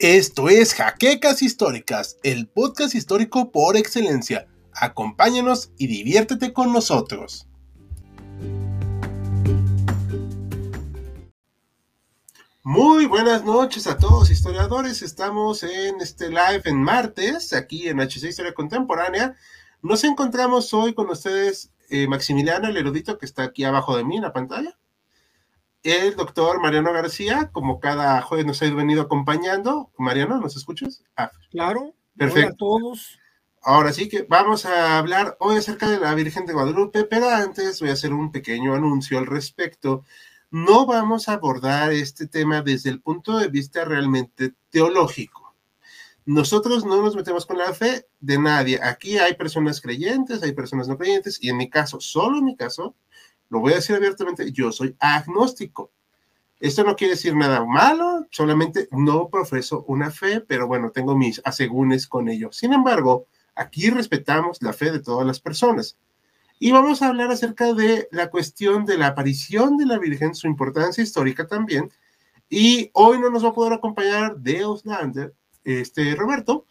Esto es Jaquecas Históricas, el podcast histórico por excelencia. Acompáñanos y diviértete con nosotros. Muy buenas noches a todos historiadores. Estamos en este live en martes, aquí en HC Historia Contemporánea. Nos encontramos hoy con ustedes eh, Maximiliano, el erudito que está aquí abajo de mí en la pantalla el doctor Mariano García, como cada jueves nos ha venido acompañando. Mariano, ¿nos escuchas? Ah, claro. Perfecto. Hola a todos. Ahora sí que vamos a hablar hoy acerca de la Virgen de Guadalupe, pero antes voy a hacer un pequeño anuncio al respecto. No vamos a abordar este tema desde el punto de vista realmente teológico. Nosotros no nos metemos con la fe de nadie. Aquí hay personas creyentes, hay personas no creyentes, y en mi caso, solo en mi caso, lo voy a decir abiertamente, yo soy agnóstico. Esto no quiere decir nada malo, solamente no profeso una fe, pero bueno, tengo mis asegúnes con ello. Sin embargo, aquí respetamos la fe de todas las personas. Y vamos a hablar acerca de la cuestión de la aparición de la Virgen, su importancia histórica también. Y hoy no nos va a poder acompañar de Oslander, este Roberto,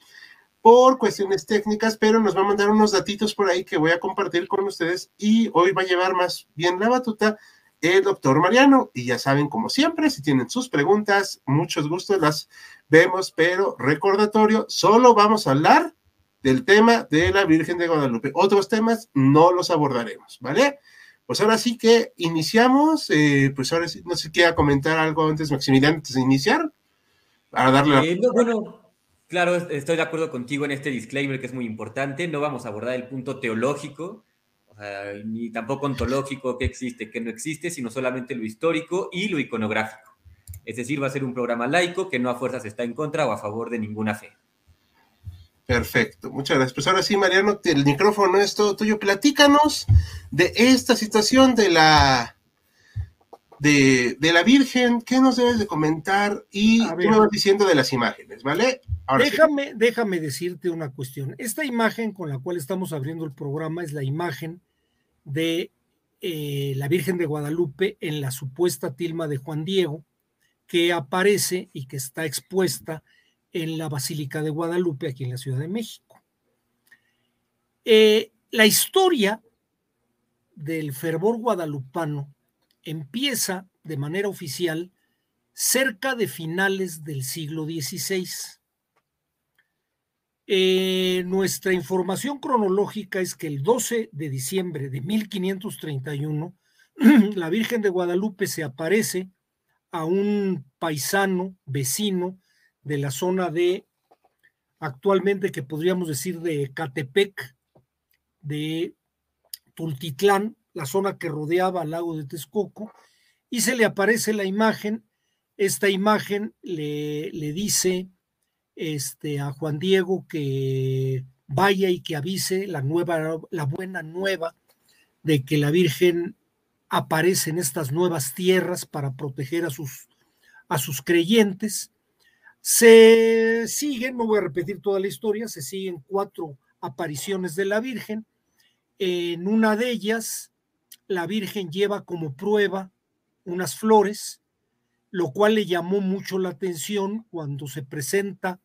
por cuestiones técnicas, pero nos va a mandar unos datitos por ahí que voy a compartir con ustedes y hoy va a llevar más bien la batuta el doctor Mariano. Y ya saben, como siempre, si tienen sus preguntas, muchos gustos las vemos, pero recordatorio, solo vamos a hablar del tema de la Virgen de Guadalupe. Otros temas no los abordaremos, ¿vale? Pues ahora sí que iniciamos, eh, pues ahora sí, no sé quiera comentar algo antes, Maximiliano, antes de iniciar, para darle. Eh, bueno, Claro, estoy de acuerdo contigo en este disclaimer que es muy importante. No vamos a abordar el punto teológico, ni tampoco ontológico, qué existe, qué no existe, sino solamente lo histórico y lo iconográfico. Es decir, va a ser un programa laico que no a fuerzas está en contra o a favor de ninguna fe. Perfecto, muchas gracias. Pues ahora sí, Mariano, el micrófono es todo tuyo. Platícanos de esta situación de la de, la Virgen, ¿qué nos debes de comentar? Y tú me vas diciendo de las imágenes, ¿vale? déjame, déjame decirte una cuestión. Esta imagen con la cual estamos abriendo el programa es la imagen de eh, la Virgen de Guadalupe en la supuesta tilma de Juan Diego, que aparece y que está expuesta en la Basílica de Guadalupe, aquí en la Ciudad de México. Eh, la historia del fervor guadalupano empieza de manera oficial cerca de finales del siglo XVI. Eh, nuestra información cronológica es que el 12 de diciembre de 1531, la Virgen de Guadalupe se aparece a un paisano vecino de la zona de, actualmente que podríamos decir de Catepec, de Tultitlán, la zona que rodeaba al lago de Texcoco, y se le aparece la imagen. Esta imagen le, le dice este, a Juan Diego que vaya y que avise la nueva, la buena nueva de que la Virgen aparece en estas nuevas tierras para proteger a sus, a sus creyentes. Se siguen, no voy a repetir toda la historia, se siguen cuatro apariciones de la Virgen. En una de ellas, la Virgen lleva como prueba unas flores, lo cual le llamó mucho la atención cuando se presenta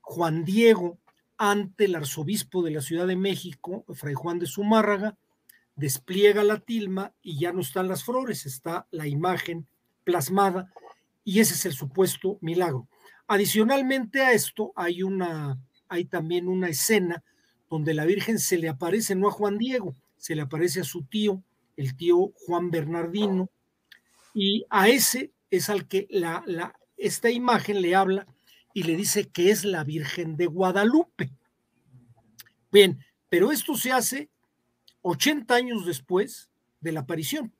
Juan Diego ante el arzobispo de la Ciudad de México, Fray Juan de Zumárraga, despliega la tilma y ya no están las flores, está la imagen plasmada y ese es el supuesto milagro. Adicionalmente a esto hay una hay también una escena donde la Virgen se le aparece no a Juan Diego, se le aparece a su tío el tío Juan Bernardino, y a ese es al que la, la, esta imagen le habla y le dice que es la Virgen de Guadalupe. Bien, pero esto se hace 80 años después de la aparición.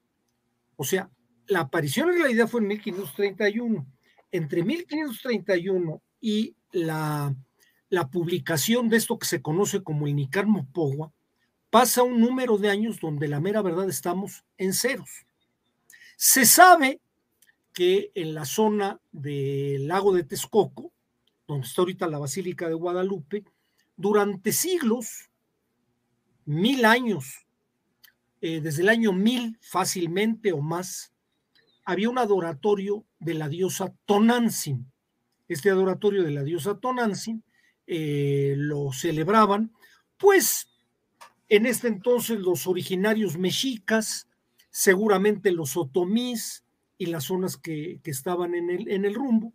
O sea, la aparición en realidad fue en 1531. Entre 1531 y la, la publicación de esto que se conoce como el Nicar Mopogua, pasa un número de años donde la mera verdad estamos en ceros. Se sabe que en la zona del lago de Texcoco, donde está ahorita la Basílica de Guadalupe, durante siglos, mil años, eh, desde el año mil fácilmente o más, había un adoratorio de la diosa Tonantzin. este adoratorio de la diosa Tonantzin, eh, lo celebraban, pues en este entonces los originarios mexicas, seguramente los otomís y las zonas que, estaban en el, en el rumbo,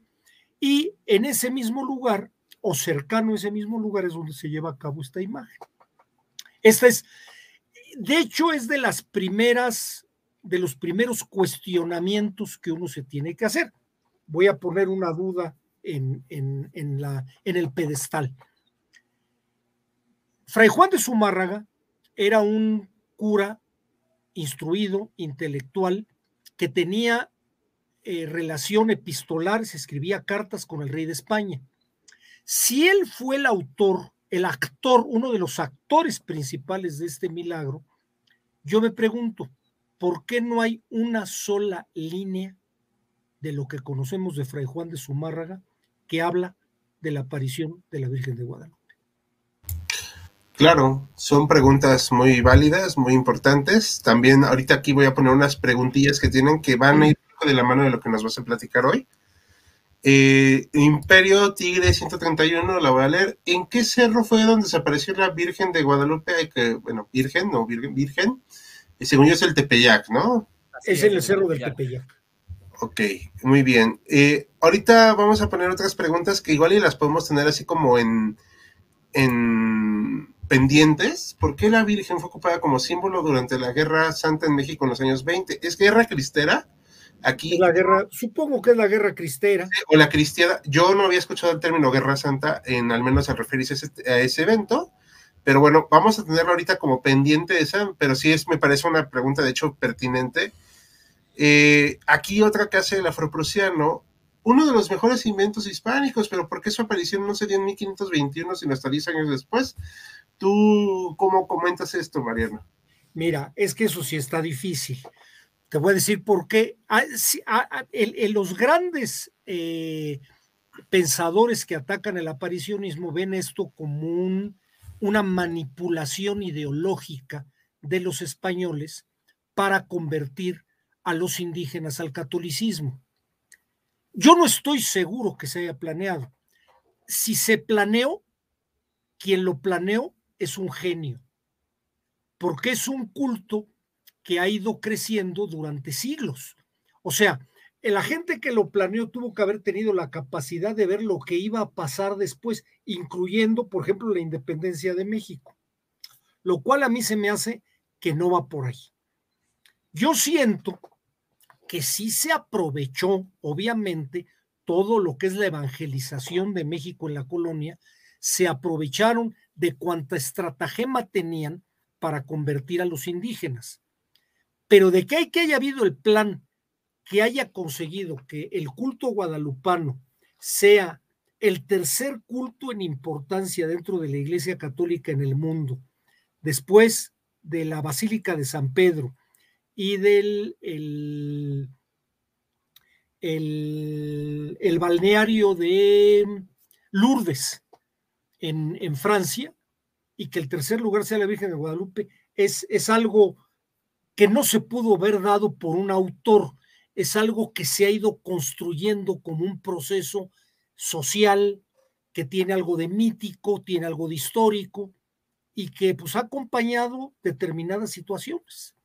y en ese mismo lugar, o cercano a ese mismo lugar, es donde se lleva a cabo esta imagen. Esta es, de hecho, es de las primeras, de los primeros cuestionamientos que uno se tiene que hacer. Voy a poner una duda en, en, la, en el pedestal. Fray Juan de Zumárraga era un cura instruido, intelectual, que tenía eh, relación epistolar, se escribía cartas con el rey de España. Si él fue el autor, el actor, uno de los actores principales de este milagro, yo me pregunto, ¿por qué no hay una sola línea de lo que conocemos de Fray Juan de Zumárraga que habla de la aparición de la Virgen de Guadalupe? Claro, son preguntas muy válidas, muy importantes. También ahorita aquí voy a poner unas preguntillas que tienen que van a ir de la mano de lo que nos vas a platicar hoy. Eh, Imperio Tigre 131, la voy a leer. ¿En qué cerro fue donde desapareció la Virgen de Guadalupe? Que, bueno, Virgen, no, Virgen, Virgen. Y según yo es el Tepeyac, ¿no? Es en el cerro del Tepeyac. Ok, muy bien. Eh, ahorita vamos a poner otras preguntas que igual y las podemos tener así como en, en pendientes. ¿Por qué la Virgen fue ocupada como símbolo durante la Guerra Santa en México en los años 20? ¿Es guerra cristera? Aquí. la guerra, supongo que es la guerra cristera. O la cristiana. Yo no había escuchado el término Guerra Santa, en al menos al referirse a ese, evento. Pero bueno, vamos a tenerlo ahorita como pendiente esa, pero sí es, me parece una pregunta de hecho pertinente. Eh, aquí otra que hace el afroprusiano, uno de los mejores inventos hispánicos, pero ¿por qué su aparición no se dio en 1521, sino hasta 10 años después? ¿Tú cómo comentas esto, Mariano? Mira, es que eso sí está difícil. Te voy a decir por qué. Ah, ah, ah, los grandes eh, pensadores que atacan el aparicionismo ven esto como una manipulación ideológica de los españoles para convertir a los indígenas al catolicismo. Yo no estoy seguro que se haya planeado. Si se planeó, quien lo planeó es un genio, porque es un culto que ha ido creciendo durante siglos. O sea, la gente que lo planeó tuvo que haber tenido la capacidad de ver lo que iba a pasar después, incluyendo, por ejemplo, la independencia de México, lo cual a mí se me hace que no va por ahí. Yo siento que sí se aprovechó, obviamente, todo lo que es la evangelización de México en la colonia, se aprovecharon de cuanta estratagema tenían para convertir a los indígenas. Pero de que hay que haya habido el plan que haya conseguido que el culto guadalupano sea el tercer culto en importancia dentro de la Iglesia Católica en el mundo, después de la Basílica de San Pedro y del el, el balneario de Lourdes, en, Francia y que el tercer lugar sea la Virgen de Guadalupe es, es algo que no se pudo haber dado por un autor, es algo que se ha ido construyendo como un proceso social que tiene algo de mítico, tiene algo de histórico y que pues ha acompañado determinadas situaciones.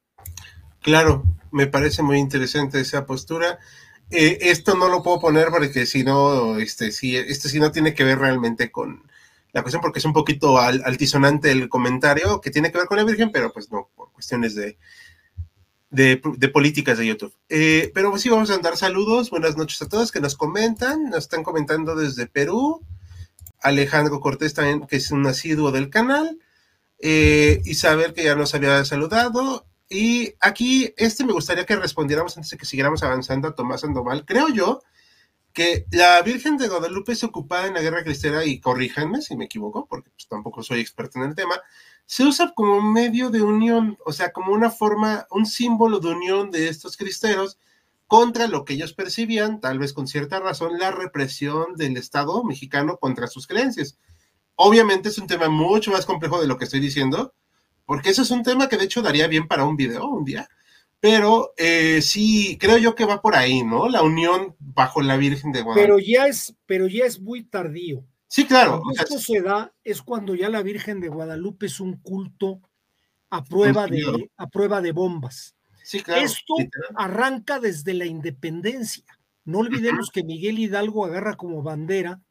Claro, me parece muy interesante esa postura. Eh, esto no lo puedo poner porque si no, este, si, este si no tiene que ver realmente con, la cuestión porque es un poquito altisonante el comentario que tiene que ver con la Virgen, pero pues no, por cuestiones de, de, políticas de YouTube. Eh, pero pues sí, vamos a dar saludos. Buenas noches a todos que nos comentan. Nos están comentando desde Perú. Alejandro Cortés también, que es un asiduo del canal. Eh, Isabel, que ya nos había saludado. Y aquí, este me gustaría que respondiéramos antes de que siguiéramos avanzando a Tomás Sandoval. Creo yo que la Virgen de Guadalupe es ocupada en la guerra cristiana, y corríjanme si me equivoco, porque pues, tampoco soy experto en el tema, se usa como medio de unión, o sea, como una forma, un símbolo de unión de estos cristeros contra lo que ellos percibían, tal vez con cierta razón, la represión del Estado mexicano contra sus creencias. Obviamente es un tema mucho más complejo de lo que estoy diciendo, porque eso es un tema que de hecho daría bien para un video un día, pero eh, sí, creo yo que va por ahí, ¿no? La unión bajo la Virgen de Guadalupe. Pero ya es, pero ya es muy tardío. Sí, claro. Cuando esto se da es cuando ya la Virgen de Guadalupe es un culto a prueba, de, a prueba de bombas. Sí, claro. Esto arranca desde la independencia. No olvidemos que Miguel Hidalgo agarra como bandera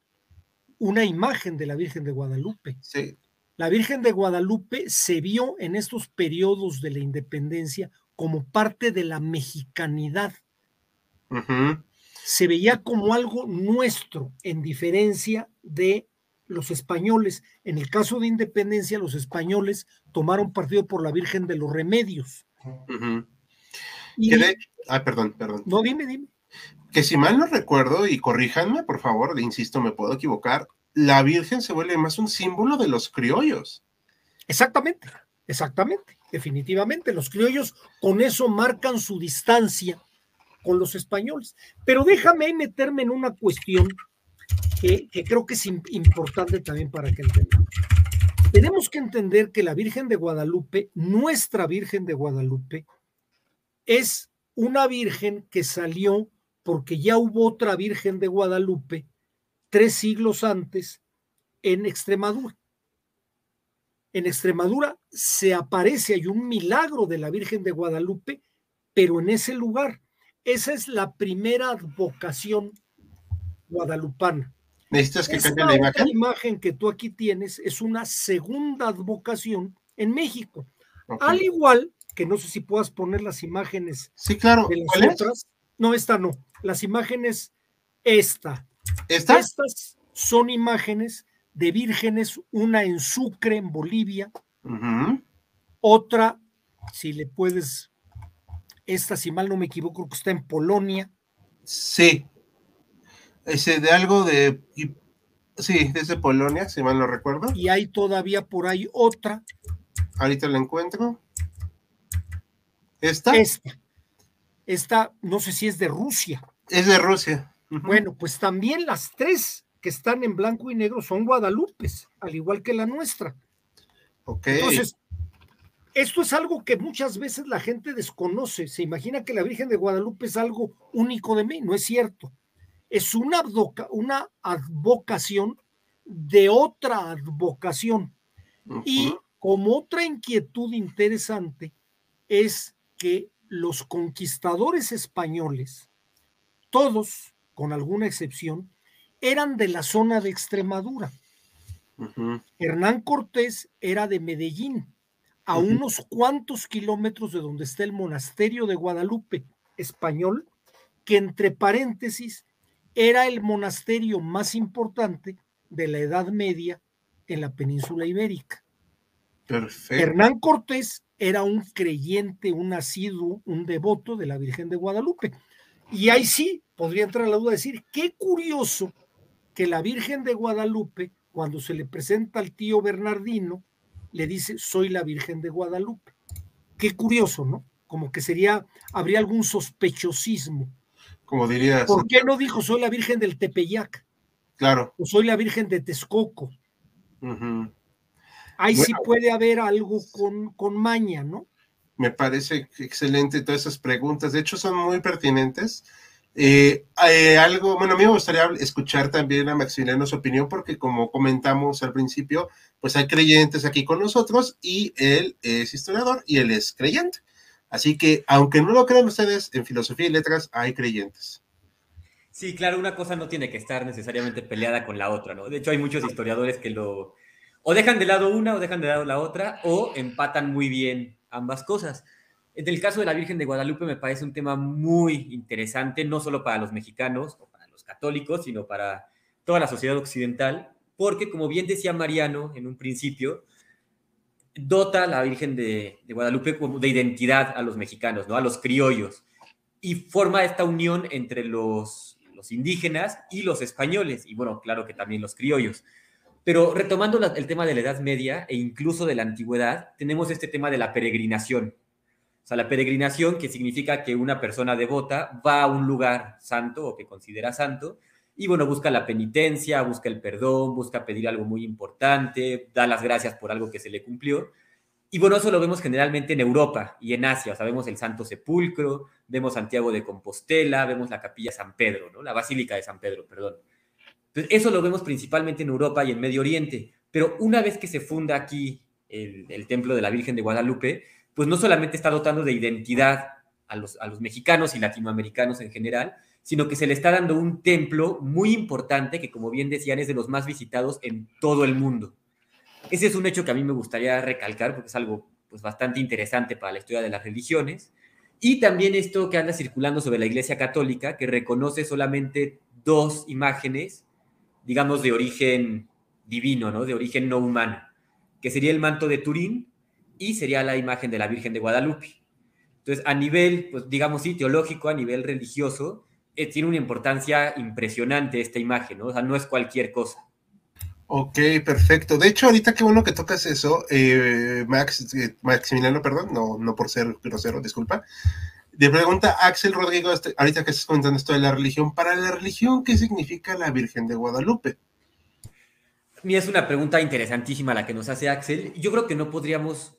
una imagen de la Virgen de Guadalupe. Sí. La Virgen de Guadalupe se vio en estos periodos de la independencia como parte de la mexicanidad. Se veía como algo nuestro, en diferencia de los españoles. En el caso de independencia, los españoles tomaron partido por la Virgen de los Remedios. Ah, perdón, perdón. No, dime, dime. Que si mal no recuerdo, y corríjanme, por favor, insisto, me puedo equivocar, la Virgen se vuelve más un símbolo de los criollos. Exactamente, exactamente definitivamente. Los criollos con eso marcan su distancia con los españoles. Pero déjame meterme en una cuestión que, creo que es importante también para que entendamos. Tenemos que entender que la Virgen de Guadalupe, nuestra Virgen de Guadalupe, es una Virgen que salió porque ya hubo otra Virgen de Guadalupe tres siglos antes en Extremadura en Extremadura se aparece, hay un milagro de la Virgen de Guadalupe, pero en ese lugar. Esa es la primera vocación guadalupana. ¿Necesitas que cambie la imagen? La imagen que tú aquí tienes es una segunda vocación en México. Al igual que no sé si puedas poner las imágenes sí, claro. de las otras. No, esta no. Las imágenes, esta. ¿Esta? Estas son imágenes de vírgenes, una en Sucre, en Bolivia, otra, si le puedes, esta, si mal no me equivoco, que está en Polonia. Sí, ese de algo de, sí, desde Polonia, si mal no recuerdo. Y hay todavía por ahí otra. Ahorita la encuentro. ¿Esta? Esta. Esta, no sé si es de Rusia. Es de Rusia. Bueno, pues también las tres que están en blanco y negro son Guadalupes, al igual que la nuestra. Entonces, esto es algo que muchas veces la gente desconoce. Se imagina que la Virgen de Guadalupe es algo único de mí. No es cierto. Es una, una advocación de otra advocación. Y como otra inquietud interesante es que los conquistadores españoles, todos, con alguna excepción, eran de la zona de Extremadura. Hernán Cortés era de Medellín, a unos cuantos kilómetros de donde está el monasterio de Guadalupe español, que entre paréntesis era el monasterio más importante de la Edad Media en la península ibérica. Perfecto. Hernán Cortés era un creyente, un asiduo, un devoto de la Virgen de Guadalupe. Y ahí sí podría entrar la duda de decir, qué curioso que la Virgen de Guadalupe, cuando se le presenta al tío Bernardino, le dice, soy la Virgen de Guadalupe. Qué curioso, ¿no? Como que sería, habría algún sospechosismo. Como dirías. ¿Por qué no dijo, soy la Virgen del Tepeyac? Claro. O soy la Virgen de Texcoco. Ahí sí puede haber algo con, con maña, ¿no? Me parece excelente todas esas preguntas. De hecho, son muy pertinentes. Eh, eh, algo, bueno, a mí me gustaría escuchar también a Maximiliano su opinión, porque como comentamos al principio, pues hay creyentes aquí con nosotros y él es historiador y él es creyente. Así que, aunque no lo crean ustedes, en filosofía y letras hay creyentes. Sí, claro, una cosa no tiene que estar necesariamente peleada con la otra, ¿no? De hecho, hay muchos historiadores que lo o dejan de lado una o dejan de lado la otra o empatan muy bien ambas cosas. En el caso de la Virgen de Guadalupe me parece un tema muy interesante, no solo para los mexicanos o para los católicos, sino para toda la sociedad occidental, porque como bien decía Mariano en un principio, dota a la Virgen de, Guadalupe como de identidad a los mexicanos, ¿no? a los criollos, y forma esta unión entre los, los indígenas y los españoles, y bueno, claro que también los criollos. Pero retomando el tema de la Edad Media e incluso de la antigüedad, tenemos este tema de la peregrinación, o sea, la peregrinación, que significa que una persona devota va a un lugar santo o que considera santo, y bueno, busca la penitencia, busca el perdón, busca pedir algo muy importante, da las gracias por algo que se le cumplió. Y bueno, eso lo vemos generalmente en Europa y en Asia. O sea, vemos el Santo Sepulcro, vemos Santiago de Compostela, vemos la Capilla San Pedro, ¿no? La Basílica de San Pedro, perdón. Entonces, eso lo vemos principalmente en Europa y en Medio Oriente. Pero una vez que se funda aquí el, el Templo de la Virgen de Guadalupe, pues no solamente está dotando de identidad a los, a los mexicanos y latinoamericanos en general, sino que se le está dando un templo muy importante que, como bien decían, es de los más visitados en todo el mundo. Ese es un hecho que a mí me gustaría recalcar porque es algo pues, bastante interesante para la historia de las religiones. Y también esto que anda circulando sobre la Iglesia Católica, que reconoce solamente dos imágenes, digamos, de origen divino, ¿no? De origen no humano, que sería el manto de Turín y sería la imagen de la Virgen de Guadalupe. Entonces, a nivel, pues digamos, sí, teológico, a nivel religioso, eh, tiene una importancia impresionante esta imagen, ¿no? O sea, no es cualquier cosa. Ok, perfecto. De hecho, ahorita qué bueno que tocas eso, eh, Max, eh, Maximiliano, perdón, no, no por ser grosero, disculpa. Le pregunta Axel Rodrigo, este, ahorita que estás comentando esto de la religión, para la religión, ¿qué significa la Virgen de Guadalupe? Mira, es una pregunta interesantísima la que nos hace Axel. Yo creo que no podríamos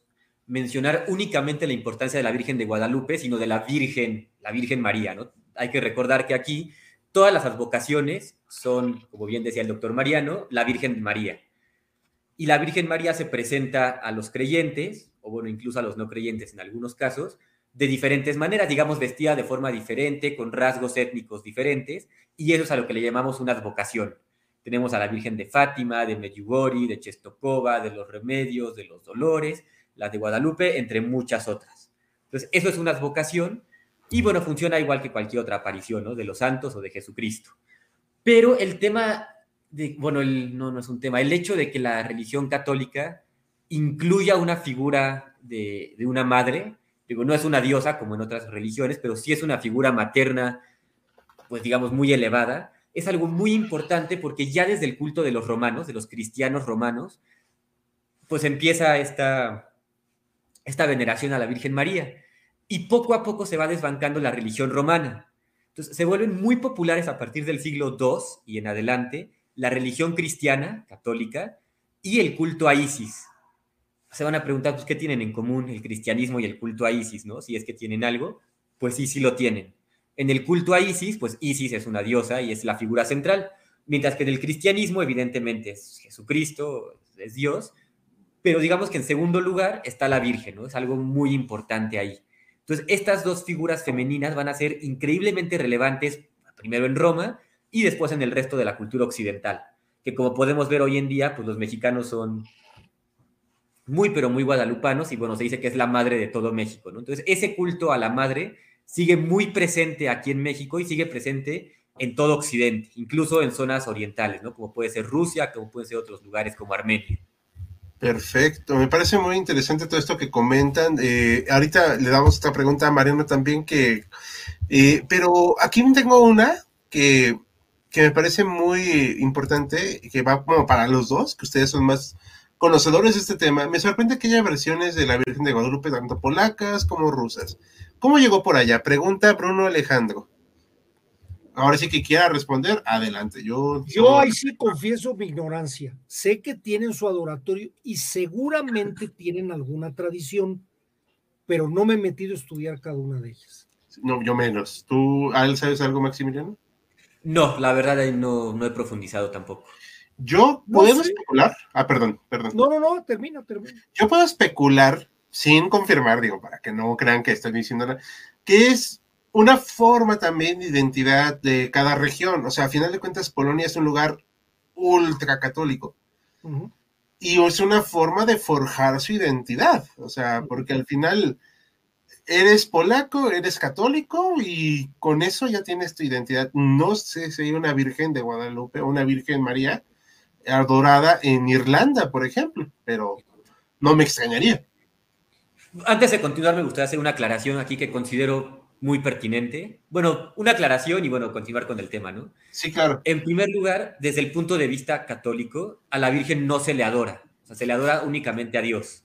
mencionar únicamente la importancia de la Virgen de Guadalupe, sino de la Virgen, la Virgen María, ¿no? Hay que recordar que aquí todas las advocaciones son, como bien decía el doctor Mariano, la Virgen María. Y la Virgen María se presenta a los creyentes, o bueno, incluso a los no creyentes en algunos casos, de diferentes maneras, digamos, vestida de forma diferente, con rasgos étnicos diferentes, y eso es a lo que le llamamos una advocación. Tenemos a la Virgen de Fátima, de Medjugorje, de Chestokova, de los Remedios, de los Dolores, la de Guadalupe, entre muchas otras. Entonces, eso es una advocación, y bueno, funciona igual que cualquier otra aparición, ¿no? De los santos o de Jesucristo. Pero el tema, de, bueno, no, no es un tema, el hecho de que la religión católica incluya una figura de, de una madre, digo, no es una diosa como en otras religiones, pero sí es una figura materna, pues digamos, muy elevada, es algo muy importante porque ya desde el culto de los romanos, de los cristianos romanos, pues empieza esta, esta veneración a la Virgen María y poco a poco se va desbancando la religión romana. Entonces, se vuelven muy populares a partir del siglo II y en adelante la religión cristiana, católica, y el culto a Isis. Se van a preguntar, pues, ¿qué tienen en común el cristianismo y el culto a Isis, no? Si es que tienen algo, pues sí, sí lo tienen. En el culto a Isis, pues Isis es una diosa y es la figura central, mientras que en el cristianismo, evidentemente, es Jesucristo, es Dios, pero digamos que en segundo lugar está la Virgen, ¿no? Es algo muy importante ahí. Entonces, estas dos figuras femeninas van a ser increíblemente relevantes, primero en Roma y después en el resto de la cultura occidental, que como podemos ver hoy en día, pues los mexicanos son muy, pero muy guadalupanos y bueno, se dice que es la madre de todo México, ¿no? Entonces, ese culto a la madre sigue muy presente aquí en México y sigue presente en todo Occidente, incluso en zonas orientales, ¿no? Como puede ser Rusia, como pueden ser otros lugares como Armenia. Perfecto, me parece muy interesante todo esto que comentan. Eh, ahorita le damos esta pregunta a Mariano también, que, eh, pero aquí tengo una que, que, me parece muy importante, que va como para los dos, que ustedes son más conocedores de este tema. Me sorprende que haya versiones de la Virgen de Guadalupe, tanto polacas como rusas. ¿Cómo llegó por allá? Pregunta Bruno Alejandro ahora sí que quiera responder, adelante. Yo, yo ahí sí confieso mi ignorancia. Sé que tienen su adoratorio y seguramente tienen alguna tradición, pero no me he metido a estudiar cada una de ellas. No, yo menos. ¿Tú, sabes algo, Maximiliano? No, la verdad no, no he profundizado tampoco. Yo puedo especular. Ah, perdón, perdón. No, no, no, termina, termina. Yo puedo especular sin confirmar, digo, para que no crean que estoy diciendo nada, que es una forma también de identidad de cada región. O sea, a final de cuentas, Polonia es un lugar ultra católico. Y es una forma de forjar su identidad. O sea, porque al final eres polaco, eres católico y con eso ya tienes tu identidad. No sé si hay una Virgen de Guadalupe o una Virgen María adorada en Irlanda, por ejemplo, pero no me extrañaría. Antes de continuar, me gustaría hacer una aclaración aquí que considero muy pertinente. Bueno, una aclaración y bueno, continuar con el tema, ¿no? Sí, claro. En primer lugar, desde el punto de vista católico, a la Virgen no se le adora, o sea, se le adora únicamente a Dios.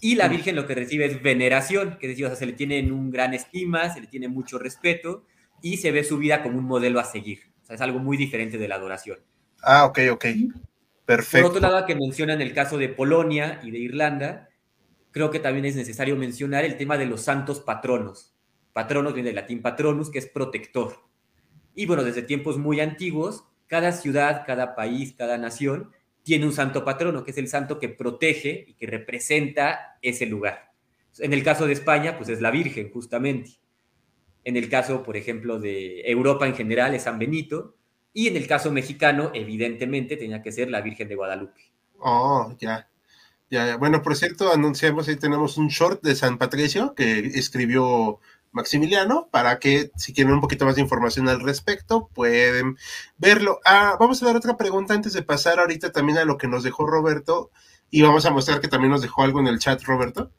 Y la Virgen lo que recibe es veneración, que es decir, o sea, se le tiene en un gran estima, se le tiene mucho respeto y se ve su vida como un modelo a seguir. O sea, es algo muy diferente de la adoración. Ah, ok, ok. Perfecto. Por otro lado, que mencionan el caso de Polonia y de Irlanda, creo que también es necesario mencionar el tema de los santos patronos. Patronos viene del latín patronus, que es protector. Y bueno, desde tiempos muy antiguos, cada ciudad, cada país, cada nación tiene un santo patrono, que es el santo que protege y que representa ese lugar. En el caso de España, pues es la Virgen, justamente. En el caso, por ejemplo, de Europa en general, es San Benito. Y en el caso mexicano, evidentemente, tenía que ser la Virgen de Guadalupe. Oh, ya. Ya, bueno, por cierto, anunciamos ahí tenemos un short de San Patricio que escribió Maximiliano para que si quieren un poquito más de información al respecto pueden verlo. Ah, vamos a dar otra pregunta antes de pasar ahorita también a lo que nos dejó Roberto y vamos a mostrar que también nos dejó algo en el chat Roberto.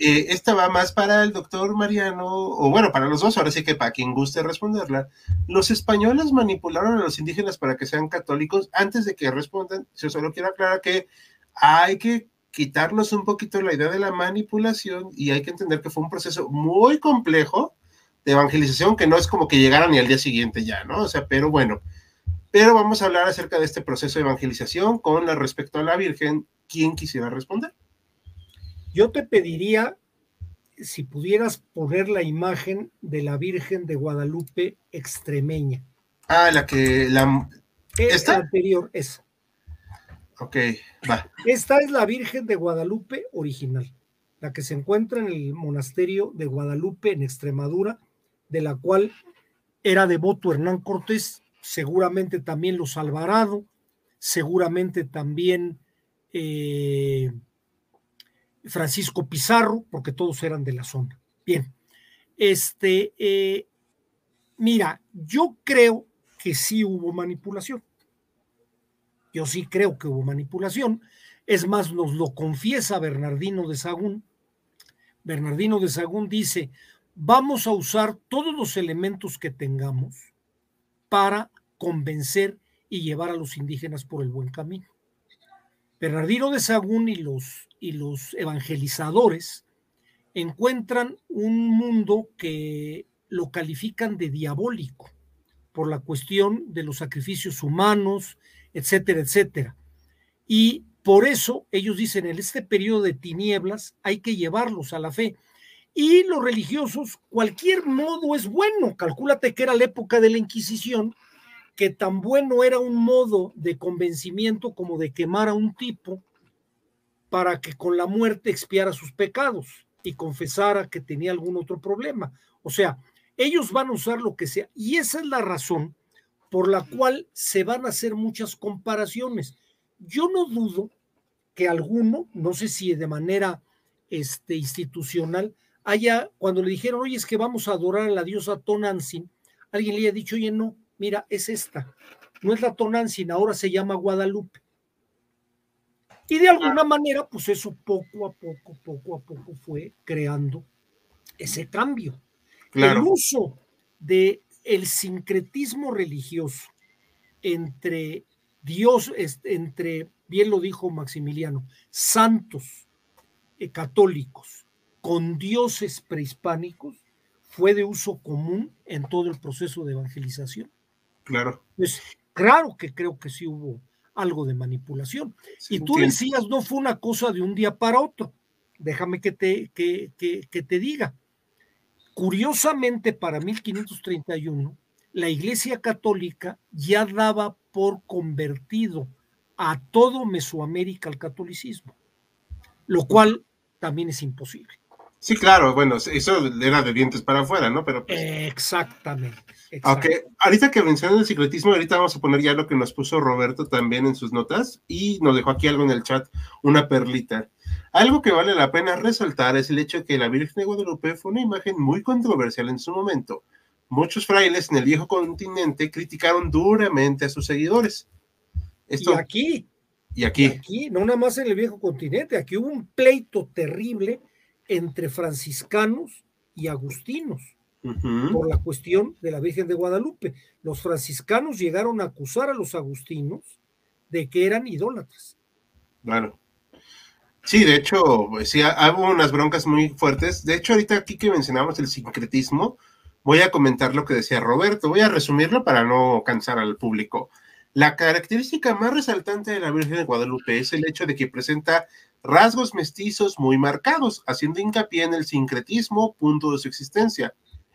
Eh, esta va más para el doctor Mariano, o bueno, para los dos, ahora sí que para quien guste responderla. Los españoles manipularon a los indígenas para que sean católicos. Antes de que respondan, yo solo quiero aclarar que hay que quitarnos un poquito la idea de la manipulación y hay que entender que fue un proceso muy complejo de evangelización que no es como que llegaran ni al día siguiente ya, ¿no? O sea, pero bueno, pero vamos a hablar acerca de este proceso de evangelización con respecto a la Virgen. ¿Quién quisiera responder? Yo te pediría si pudieras poner la imagen de la Virgen de Guadalupe extremeña. Ah, la que la ¿Esta? anterior, esa. Ok, va. Esta es la Virgen de Guadalupe original, la que se encuentra en el monasterio de Guadalupe en Extremadura, de la cual era devoto Hernán Cortés, seguramente también los Alvarado, seguramente también eh, Francisco Pizarro, porque todos eran de la zona. Bien, este, eh, mira, yo creo que sí hubo manipulación. Yo sí creo que hubo manipulación. Es más, nos lo confiesa Bernardino de Sagún. Bernardino de Sagún dice, vamos a usar todos los elementos que tengamos para convencer y llevar a los indígenas por el buen camino. Bernardino de Sagún y los, y los evangelizadores encuentran un mundo que lo califican de diabólico por la cuestión de los sacrificios humanos, etcétera, etcétera. Y por eso ellos dicen, en este periodo de tinieblas hay que llevarlos a la fe. Y los religiosos, cualquier modo es bueno. Calcúlate que era la época de la Inquisición, que tan bueno era un modo de convencimiento como de quemar a un tipo para que con la muerte expiara sus pecados y confesara que tenía algún otro problema. O sea, ellos van a usar lo que sea. Y esa es la razón por la cual se van a hacer muchas comparaciones. Yo no dudo que alguno, no sé si de manera este, institucional, haya, cuando le dijeron, oye, es que vamos a adorar a la diosa Tonantzin, alguien le haya dicho, oye, no, mira, es esta, no es la Tonantzin, ahora se llama Guadalupe. Y de alguna manera, pues eso poco a poco, poco a poco fue creando ese cambio. El uso de el sincretismo religioso entre Dios, entre, bien lo dijo Maximiliano, santos eh, católicos con dioses prehispánicos fue de uso común en todo el proceso de evangelización. Claro. Pues claro que creo que sí hubo algo de manipulación. y tú decías, no fue una cosa de un día para otro. Déjame que te, que, que te diga. Curiosamente, para 1531, la Iglesia Católica ya daba por convertido a todo Mesoamérica al catolicismo, lo cual también es imposible. Sí, claro, bueno, eso era de dientes para afuera, ¿no? Pero pues exactamente, exactamente. Ok, ahorita que mencionan el secretismo, ahorita vamos a poner ya lo que nos puso Roberto también en sus notas y nos dejó aquí algo en el chat, una perlita. Algo que vale la pena resaltar es el hecho de que la Virgen de Guadalupe fue una imagen muy controversial en su momento. Muchos frailes en el viejo continente criticaron duramente a sus seguidores. Esto, y aquí. Y aquí. aquí, no nada más en el viejo continente, aquí hubo un pleito terrible entre franciscanos y agustinos por la cuestión de la Virgen de Guadalupe. Los franciscanos llegaron a acusar a los agustinos de que eran idólatras. Bueno, Sí, de hecho, pues, sí, hubo unas broncas muy fuertes. De hecho, ahorita aquí que mencionamos el sincretismo, voy a comentar lo que decía Roberto. Voy a resumirlo para no cansar al público. La característica más resaltante de la Virgen de Guadalupe es el hecho de que presenta rasgos mestizos muy marcados, haciendo hincapié en el sincretismo punto de su existencia.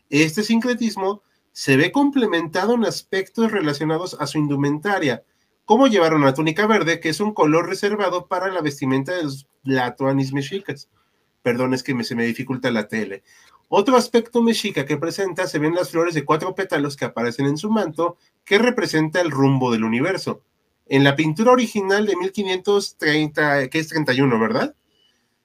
Este sincretismo se ve complementado en aspectos relacionados a su indumentaria, como llevar una túnica verde, que es un color reservado para la vestimenta de los latuanis mexicas. Perdón, es que me, se me dificulta la tele. Otro aspecto mexica que presenta se ven las flores de cuatro pétalos que aparecen en su manto, que representa el rumbo del universo. En la pintura original de 1530, que es 31, ¿verdad?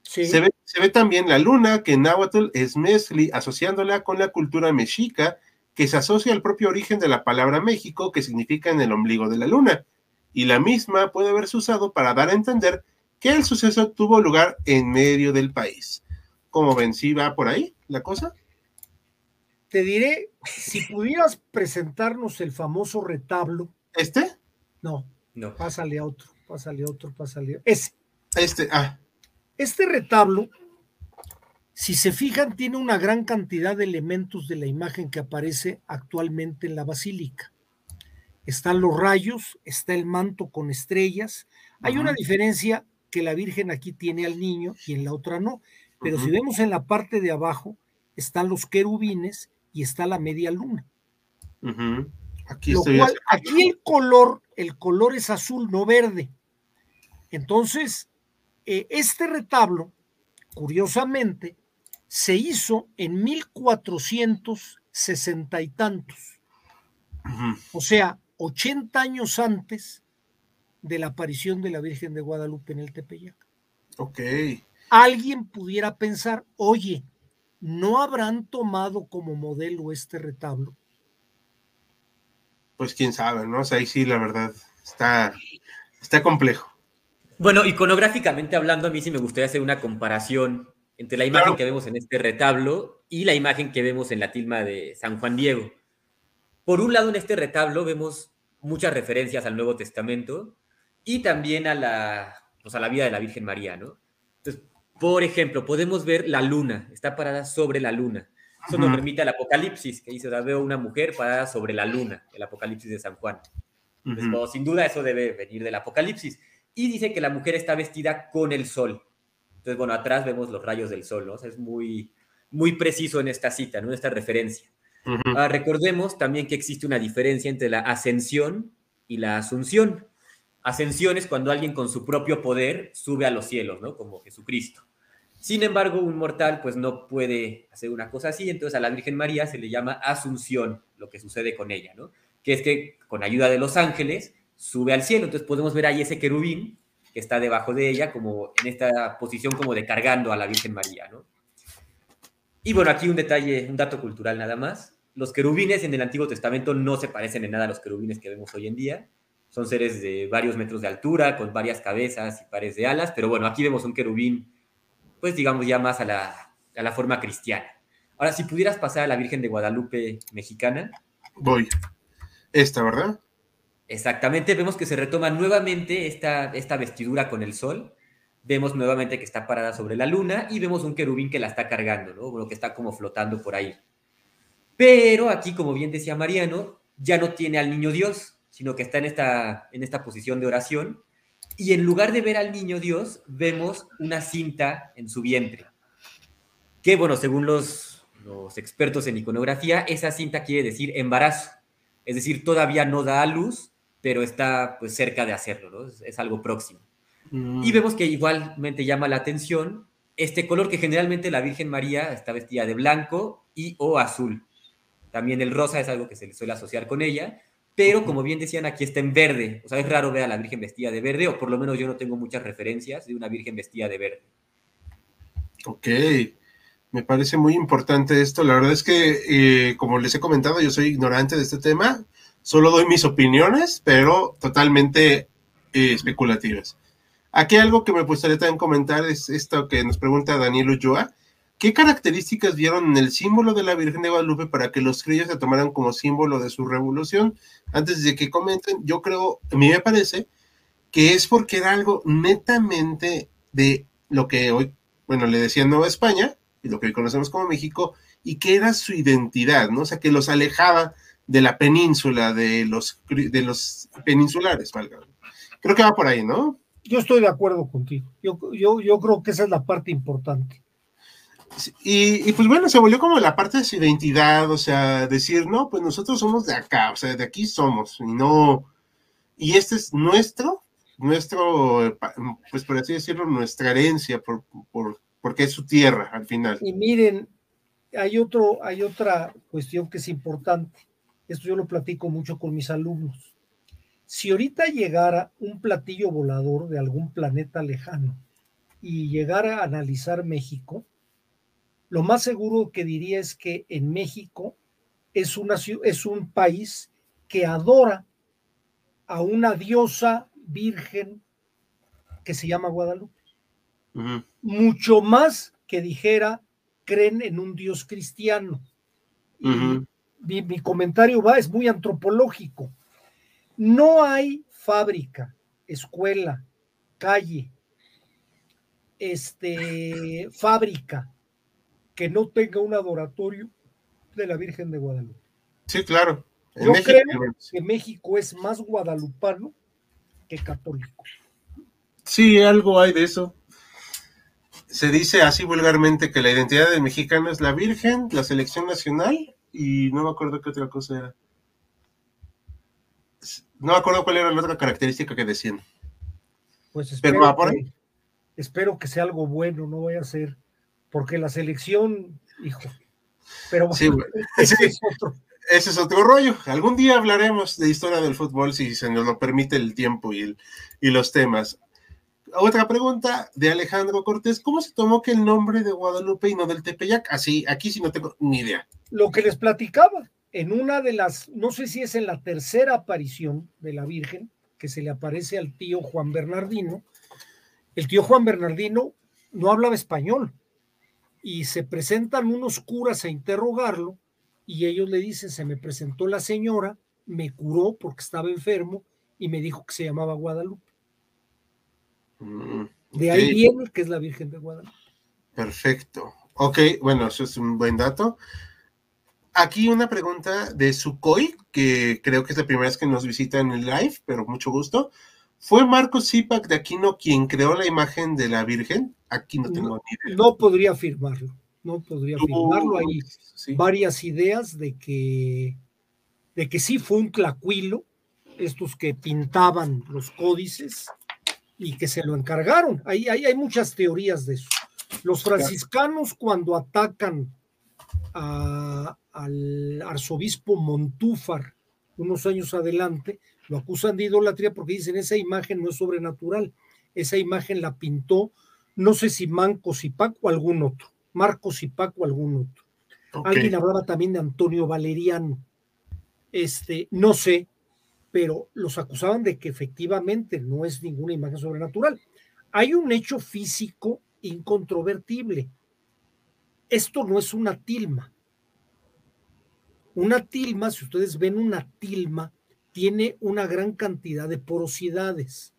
Sí. Se ve, se ve también la luna, que en náhuatl es mezcli, asociándola con la cultura mexica, que se asocia al propio origen de la palabra México, que significa en el ombligo de la luna. Y la misma puede haberse usado para dar a entender que el suceso tuvo lugar en medio del país. ¿Cómo ven? ¿Sí va por ahí la cosa? Te diré, si pudieras presentarnos el famoso retablo. ¿Este? No, no. Pásale a otro, pásale a otro, pásale a Ese. Este, ah. Este retablo, si se fijan, tiene una gran cantidad de elementos de la imagen que aparece actualmente en la basílica. Están los rayos, está el manto con estrellas. Hay una diferencia que la Virgen aquí tiene al niño y en la otra no. Pero si vemos en la parte de abajo, están los querubines y está la media luna. Aquí, aquí el color, el color es azul, no verde. Entonces, eh, este retablo, curiosamente, se hizo en 1460 y tantos. O sea, 80 años antes de la aparición de la Virgen de Guadalupe en el Tepeyac. Ok. Alguien pudiera pensar, oye, ¿no habrán tomado como modelo este retablo? Pues quién sabe, ¿no? O sea, ahí sí, la verdad, está, está complejo. Bueno, iconográficamente hablando, a mí sí me gustaría hacer una comparación entre la imagen que vemos en este retablo y la imagen que vemos en la tilma de San Juan Diego. Por un lado, en este retablo vemos muchas referencias al Nuevo Testamento, y también a la, pues a la vida de la Virgen María, ¿no? Entonces, por ejemplo, podemos ver la luna, está parada sobre la luna. Eso nos remite al Apocalipsis, que dice, veo una mujer parada sobre la luna, el Apocalipsis de San Juan. Entonces, pues, sin duda eso debe venir del Apocalipsis. Y dice que la mujer está vestida con el sol. Entonces, bueno, atrás vemos los rayos del sol, ¿no? O sea, es muy, muy preciso en esta cita, ¿no? En esta referencia. Ah, recordemos también que existe una diferencia entre la ascensión y la asunción. Ascensión es cuando alguien con su propio poder sube a los cielos, ¿no? Como Jesucristo. Sin embargo, un mortal pues no puede hacer una cosa así, entonces a la Virgen María se le llama asunción, lo que sucede con ella, ¿no? Que es que con ayuda de los ángeles sube al cielo, entonces podemos ver ahí ese querubín que está debajo de ella, como en esta posición como de cargando a la Virgen María, ¿no? Y bueno, aquí un detalle, un dato cultural nada más. Los querubines en el Antiguo Testamento no se parecen en nada a los querubines que vemos hoy en día. Son seres de varios metros de altura, con varias cabezas y pares de alas, pero bueno, aquí vemos un querubín, pues digamos ya más a la, a la forma cristiana. Ahora, si pudieras pasar a la Virgen de Guadalupe mexicana. Voy. Esta, ¿verdad? Exactamente, vemos que se retoma nuevamente esta, esta vestidura con el sol. Vemos nuevamente que está parada sobre la luna y vemos un querubín que la está cargando, ¿no? Bueno, que está como flotando por ahí. Pero aquí, como bien decía Mariano, ya no tiene al niño Dios, sino que está en esta, en esta posición de oración. Y en lugar de ver al niño Dios, vemos una cinta en su vientre. Que, bueno, según los, los expertos en iconografía, esa cinta quiere decir embarazo. Es decir, todavía no da a luz, pero está pues cerca de hacerlo, ¿no? es, algo próximo. Mm. Y vemos que igualmente llama la atención este color que generalmente la Virgen María está vestida de blanco y o azul. También el rosa es algo que se le suele asociar con ella, pero como bien decían, aquí está en verde. O sea, es raro ver a la Virgen vestida de verde, o por lo menos yo no tengo muchas referencias de una Virgen vestida de verde. Ok, me parece muy importante esto. La verdad es que, eh, como les he comentado, yo soy ignorante de este tema. Solo doy mis opiniones, pero totalmente eh, especulativas. Aquí algo que me gustaría también comentar es esto que nos pregunta Daniel Ulloa. ¿Qué características vieron en el símbolo de la Virgen de Guadalupe para que los criollos se tomaran como símbolo de su revolución? Antes de que comenten, yo creo, a mí me parece que es porque era algo netamente de lo que hoy, bueno, le decían Nueva España, y lo que hoy conocemos como México, y que era su identidad, ¿no? O sea, que los alejaba de la península, de los, de los peninsulares, valga. Creo que va por ahí, ¿no? Yo estoy de acuerdo contigo. Yo, yo, yo creo que esa es la parte importante. Y, pues bueno, se volvió como la parte de su identidad, o sea, decir, no, pues nosotros somos de acá, o sea, de aquí somos, y no, y este es nuestro, nuestro, pues por así decirlo, nuestra herencia, por, por, porque es su tierra al final. Y miren, hay, otro, hay otra cuestión que es importante, esto yo lo platico mucho con mis alumnos. Si ahorita llegara un platillo volador de algún planeta lejano y llegara a analizar México, lo más seguro que diría es que en México es, una, es un país que adora a una diosa virgen que se llama Guadalupe. Mucho más que dijera, creen en un dios cristiano. mi, mi, comentario va, es muy antropológico. No hay fábrica, escuela, calle, este, fábrica, que no tenga un adoratorio de la Virgen de Guadalupe. Sí, claro. Yo creo que México es más guadalupano que católico. Sí, algo hay de eso. Se dice así vulgarmente que la identidad del mexicano es la Virgen, la selección nacional y no me acuerdo qué otra cosa era. No me acuerdo cuál era la otra característica que decían. Pues espero, que, espero que sea algo bueno, no vaya a ser porque la selección, hijo, pero sí, ese, es otro. ese es otro rollo. Algún día hablaremos de historia del fútbol si se nos lo permite el tiempo y, y los temas. Otra pregunta de Alejandro Cortés, ¿cómo se tomó que el nombre de Guadalupe y no del Tepeyac? Así, aquí sí no tengo ni idea. Lo que les platicaba, en una de las, no sé si es en la tercera aparición de la Virgen, que se le aparece al tío Juan Bernardino, el tío Juan Bernardino no hablaba español, y se presentan unos curas a interrogarlo y ellos le dicen, se me presentó la señora, me curó porque estaba enfermo y me dijo que se llamaba Guadalupe. Mm, de ahí viene que es la Virgen de Guadalupe. Perfecto. Ok, bueno, eso es un buen dato. Aquí una pregunta de Sukhoi, que creo que es la primera vez que nos visita en el live, pero mucho gusto. ¿Fue Marco Zipak de Aquino quien creó la imagen de la Virgen? Aquí no tengo ni idea. No podría afirmarlo, no podría afirmarlo. Hay varias ideas de que, de que sí fue un tlacuilo, estos que pintaban los códices y que se lo encargaron. Hay, hay, hay muchas teorías de eso. Los franciscanos cuando atacan al arzobispo Montúfar unos años adelante, lo acusan de idolatría porque dicen esa imagen no es sobrenatural, esa imagen la pintó, no sé si Manco Zipac o algún otro, Marcos Zipac o algún otro. Alguien hablaba también de Antonio Valeriano, este, no sé, pero los acusaban de que efectivamente no es ninguna imagen sobrenatural. Hay un hecho físico incontrovertible. Esto no es una tilma. Una tilma, si ustedes ven una tilma, tiene una gran cantidad de porosidades.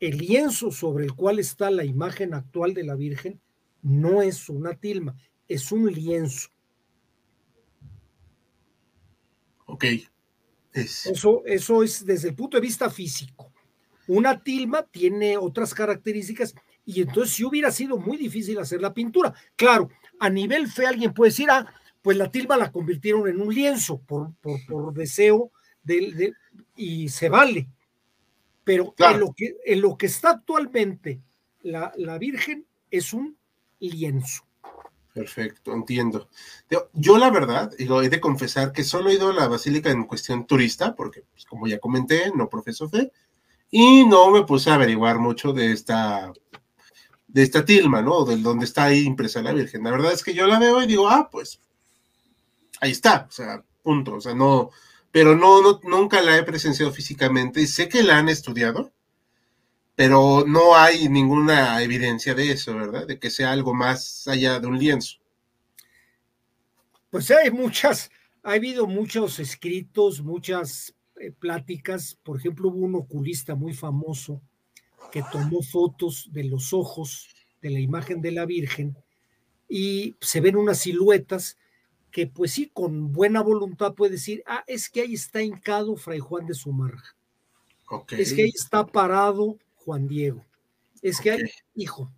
El lienzo sobre el cual está la imagen actual de la Virgen no es una tilma, es un lienzo. Ok. Eso, eso es desde el punto de vista físico. Una tilma tiene otras características y entonces si hubiera sido muy difícil hacer la pintura. Claro, a nivel fe alguien puede decir, ah, pues la tilma la convirtieron en un lienzo por, por deseo y se vale. Pero en, lo que, en lo que está actualmente la, la Virgen es un lienzo. Perfecto, entiendo. Yo la verdad, y lo he de confesar, que solo he ido a la basílica en cuestión turista, porque pues, como ya comenté, no profeso fe, y no me puse a averiguar mucho de esta, de esta tilma, ¿no? De donde está ahí impresa la Virgen. La verdad es que yo la veo y digo, ah, pues ahí está, o sea, punto, o sea, no, pero no, no, nunca la he presenciado físicamente. Sé que la han estudiado, pero no hay ninguna evidencia de eso, ¿verdad? De que sea algo más allá de un lienzo. Pues hay muchas, ha habido muchos escritos, muchas eh, pláticas. Por ejemplo, hubo un oculista muy famoso que tomó fotos de los ojos de la imagen de la Virgen y se ven unas siluetas que pues sí, con buena voluntad puede decir, ah, es que ahí está hincado Fray Juan de Zumarra. Es que ahí está parado Juan Diego. Es que hay, hijo,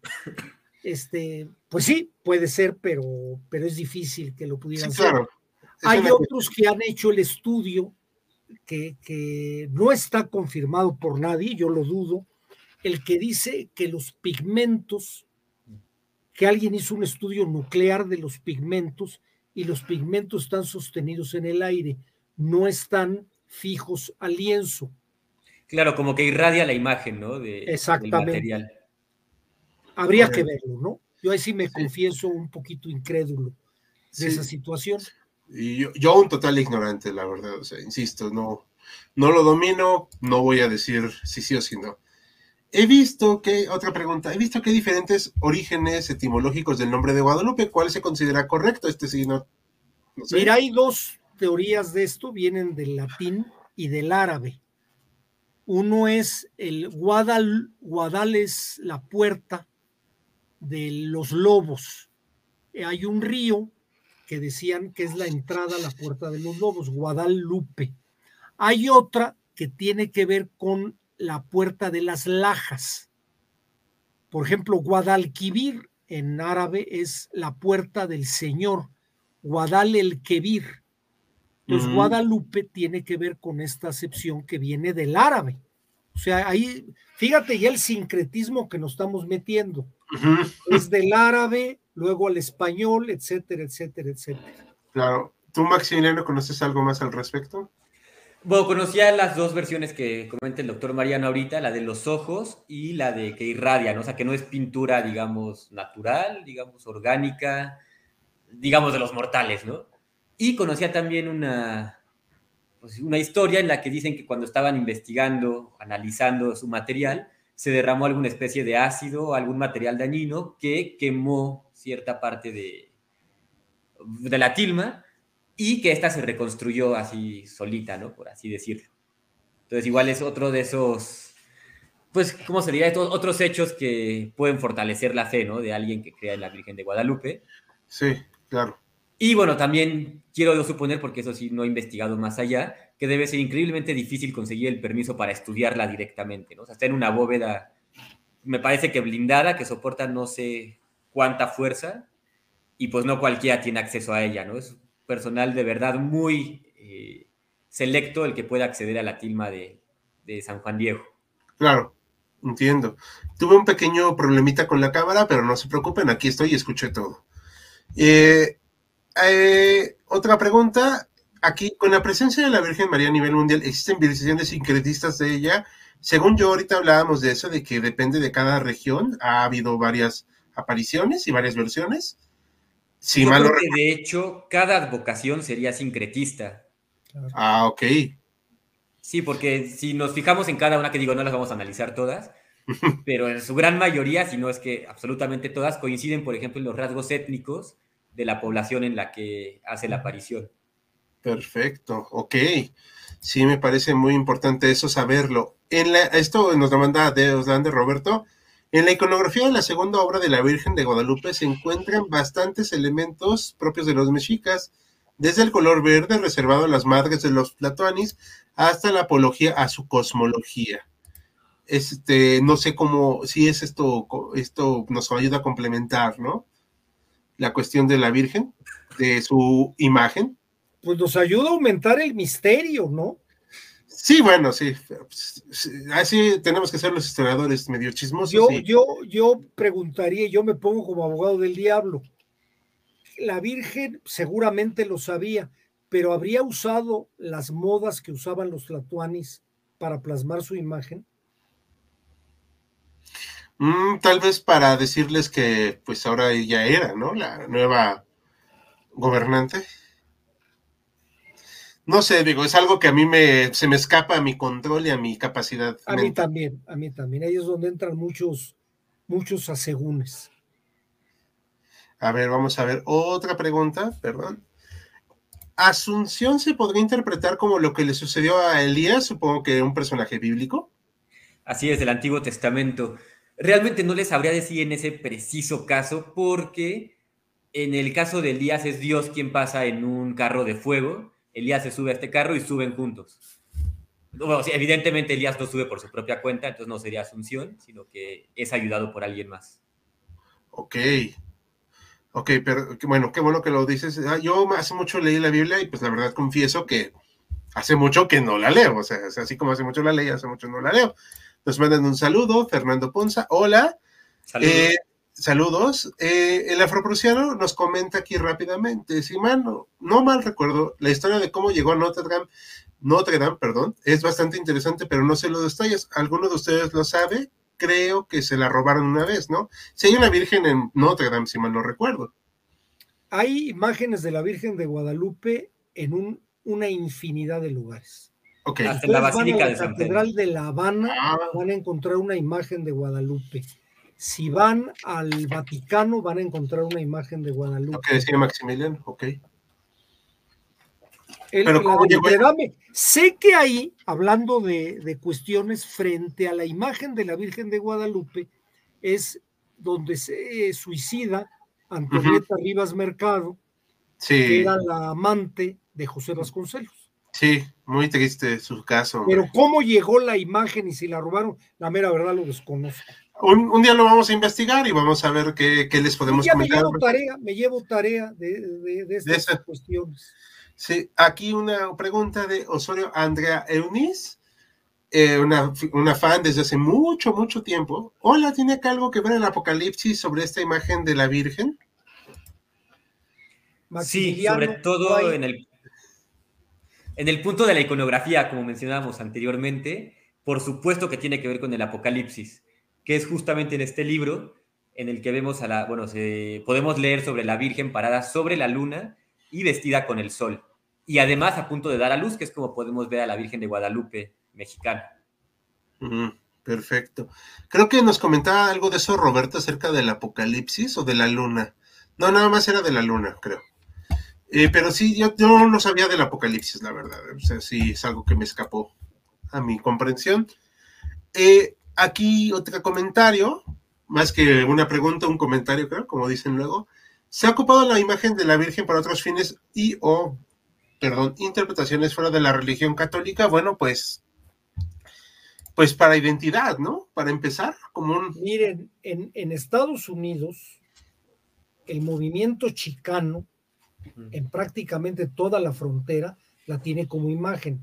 este, pues sí, puede ser, pero, pero es difícil que lo pudieran sí, claro. Hay otros que han hecho el estudio que, que no está confirmado por nadie, yo lo dudo, el que dice que los pigmentos, que alguien hizo un estudio nuclear de los pigmentos y los pigmentos están sostenidos en el aire, no están fijos al lienzo. Claro, como que irradia la imagen, ¿no? De, Exactamente. Del material. Habría que verlo, ¿no? Yo ahí sí me confieso un poquito incrédulo de esa situación. Y yo, yo, un total ignorante, la verdad, o sea, insisto, no, no lo domino, no voy a decir si sí o si no. He visto que, otra pregunta, he visto que hay diferentes orígenes etimológicos del nombre de Guadalupe. ¿Cuál se considera correcto? Este sí, no, Mira, hay dos teorías de esto, vienen del latín y del árabe. Uno es el Guadal, Guadal es la puerta de los lobos. Hay un río que decían que es la entrada a la puerta de los lobos, Guadalupe. Hay otra que tiene que ver con la puerta de las lajas. Por ejemplo, Guadalquivir en árabe es la puerta del Señor, Guadal el Kebir. Entonces, Guadalupe tiene que ver con esta acepción que viene del árabe. O sea, ahí, fíjate ya el sincretismo que nos estamos metiendo. Es del árabe, luego al español, etcétera, etcétera, etcétera. Claro. ¿Tú, Maximiliano, conoces algo más al respecto? Bueno, conocía las dos versiones que comenta el doctor Mariano ahorita, la de los ojos y la de que irradia, ¿no? O sea, que no es pintura, digamos, natural, digamos, orgánica, digamos, de los mortales, ¿no? Y conocía también una, pues, una historia en la que dicen que cuando estaban investigando, analizando su material, se derramó alguna especie de ácido, algún material dañino que quemó cierta parte de, de la tilma y que esta se reconstruyó así solita, ¿no? Por así decirlo. Entonces igual es otro de esos, pues, ¿cómo se diría? Estos otros hechos que pueden fortalecer la fe, ¿no? De alguien que crea en la Virgen de Guadalupe. Sí, claro. Y bueno, también quiero suponer, porque eso sí no he investigado más allá, que debe ser increíblemente difícil conseguir el permiso para estudiarla directamente, ¿no? O sea, está en una bóveda, me parece que blindada, que soporta no sé cuánta fuerza, y pues no cualquiera tiene acceso a ella, ¿no? Es personal de verdad muy eh, selecto el que pueda acceder a la tilma de, San Juan Diego. Claro, entiendo. Tuve un pequeño problemita con la cámara, pero no se preocupen, aquí estoy y escuché todo. Eh, eh, otra pregunta, aquí con la presencia de la Virgen María a nivel mundial, ¿existen visitaciones sincretistas de ella? Según yo ahorita hablábamos de eso, de que depende de cada región, ha habido varias apariciones y varias versiones. Sí, creo que de hecho cada advocación sería sincretista. Ah, ok. Sí, porque si nos fijamos en cada una que digo, no las vamos a analizar todas, pero en su gran mayoría, si no es que absolutamente todas, coinciden, por ejemplo, en los rasgos étnicos de la población en la que hace la aparición. Perfecto, ok. Sí, me parece muy importante eso saberlo. En la, esto nos lo manda de Roberto. En la iconografía de la segunda obra de la Virgen de Guadalupe se encuentran bastantes elementos propios de los mexicas, desde el color verde reservado a las madres de los platoanis hasta la apología a su cosmología. Este, no sé cómo, si es esto, esto nos ayuda a complementar, ¿no? La cuestión de la Virgen, de su imagen. Pues nos ayuda a aumentar el misterio, ¿no? Sí, bueno, sí. Así tenemos que ser los historiadores medio chismosos. Yo, yo, yo preguntaría, yo me pongo como abogado del diablo. La Virgen seguramente lo sabía, pero ¿habría usado las modas que usaban los tlatuanis para plasmar su imagen? Mm, tal vez para decirles que pues ahora ella era, ¿no? La nueva gobernante no sé, digo, es algo que a mí me, se me escapa a mi control y a mi capacidad. A mí también, a mí también. Ahí es donde entran muchos, muchos asegúnes. A ver, vamos a ver otra pregunta, perdón. ¿Asunción se podría interpretar como lo que le sucedió a Elías, supongo que un personaje bíblico? Así es, del Antiguo Testamento. Realmente no les sabría decir en ese preciso caso porque En el caso de Elías es Dios quien pasa en un carro de fuego. Elías se sube a este carro y suben juntos. evidentemente Elías no sube por su propia cuenta, entonces no sería Asunción, sino que es ayudado por alguien más. Ok. Ok, pero bueno, qué bueno que lo dices. Ah, yo hace mucho leí la Biblia y pues la verdad confieso que hace mucho que no la leo. O sea, así como hace mucho la leí, hace mucho no la leo. Nos mandan un saludo, Fernando Ponza. Hola. Saludos. Eh, saludos. Eh, el afroprusiano nos comenta aquí rápidamente. Si mal, no, mal recuerdo, la historia de cómo llegó a Notre Dame, Notre Dame, perdón, es bastante interesante, pero no sé los detalles. ¿Alguno de ustedes lo sabe? Creo que se la robaron una vez, ¿no? Si hay una virgen en Notre Dame, si mal no recuerdo. Hay imágenes de la Virgen de Guadalupe en un, una infinidad de lugares. Okay. Hasta la Basílica de la Catedral de La Habana ah. van a encontrar una imagen de Guadalupe. Si van al Vaticano, van a encontrar una imagen de Guadalupe. Ok, decía Maximiliano, ok. Pero sé que ahí, hablando de, cuestiones frente a la imagen de la Virgen de Guadalupe, es donde se suicida Antonieta Rivas Mercado, que era la amante de José Vasconcelos. Sí, muy triste su caso. Pero cómo llegó la imagen y si la robaron, la mera verdad lo desconozco. Un, día lo vamos a investigar y vamos a ver qué, les podemos ya comentar. Me llevo tarea, me llevo tarea de, estas cuestiones. Sí, aquí una pregunta de Osorio Andrea Eunice, eh, una, una, fan desde hace mucho, mucho tiempo. Hola, ¿tiene acá algo que ver el Apocalipsis sobre esta imagen de la Virgen? Sí, sobre todo en el en el punto de la iconografía, como mencionábamos anteriormente, por supuesto que tiene que ver con el Apocalipsis, que es justamente en este libro en el que vemos a la, bueno, podemos leer sobre la Virgen parada sobre la luna y vestida con el sol. Y además a punto de dar a luz, que es como podemos ver a la Virgen de Guadalupe mexicana. perfecto. Creo que nos comentaba algo de eso Roberto acerca del Apocalipsis o de la luna. No, nada más era de la luna, creo. Eh, pero sí, yo, no sabía del apocalipsis, la verdad. O sea, sí es algo que me escapó a mi comprensión. Eh, aquí otro comentario, más que una pregunta, un comentario, creo, como dicen luego. Se ha ocupado la imagen de la Virgen para otros fines y o, perdón, interpretaciones fuera de la religión católica. Bueno, pues, pues para identidad, ¿no? Para empezar, como un... Miren, en, en Estados Unidos, el movimiento chicano en prácticamente toda la frontera, la tiene como imagen.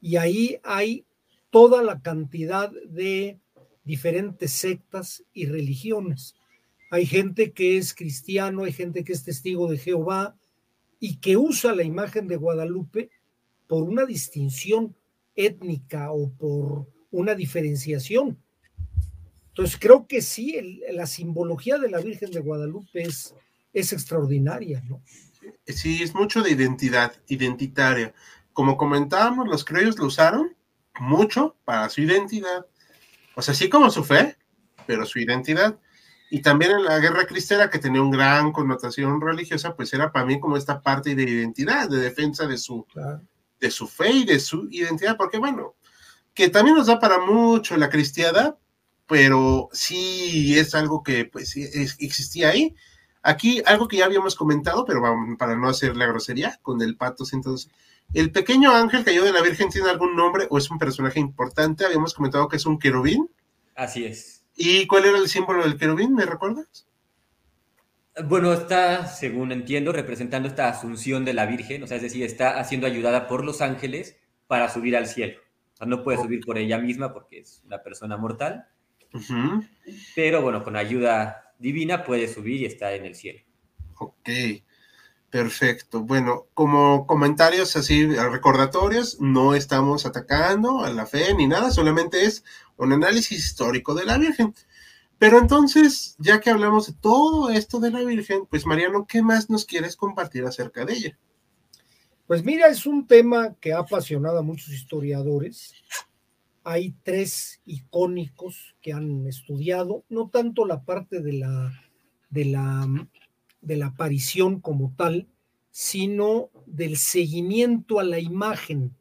Y ahí hay toda la cantidad de diferentes sectas y religiones. Hay gente que es cristiano, hay gente que es testigo de Jehová y que usa la imagen de Guadalupe por una distinción étnica o por una diferenciación. Entonces creo que sí, la simbología de la Virgen de Guadalupe es, es extraordinaria, ¿no? sí, es mucho de identidad, identitaria. Como comentábamos, los criollos lo usaron mucho para su identidad. O sea, sí como su fe, pero su identidad. Y también en la guerra cristera, que tenía una gran connotación religiosa, pues era para mí como esta parte de identidad, de defensa de su, de su fe y de su identidad, porque bueno, que también nos da para mucho la cristiada, pero sí es algo que pues existía ahí Aquí algo que ya habíamos comentado, pero para no hacer la grosería, con el pato entonces. ¿El pequeño ángel cayó de la Virgen tiene algún nombre o es un personaje importante? Habíamos comentado que es un querubín. Así es. ¿Y cuál era el símbolo del querubín? ¿Me recuerdas? Bueno, está, según entiendo, representando esta asunción de la Virgen, o sea, es decir, está siendo ayudada por los ángeles para subir al cielo. O sea, no puede subir por ella misma porque es una persona mortal. Pero bueno, con ayuda divina puede subir y está en el cielo. Ok, perfecto. Bueno, como comentarios así, recordatorios, no estamos atacando a la fe ni nada, solamente es un análisis histórico de la Virgen. Pero entonces, ya que hablamos de todo esto de la Virgen, pues Mariano, ¿qué más nos quieres compartir acerca de ella? Pues mira, es un tema que ha apasionado a muchos historiadores hay tres icónicos que han estudiado, no tanto la parte de la, de la, de la aparición como tal, sino del seguimiento a la imagen,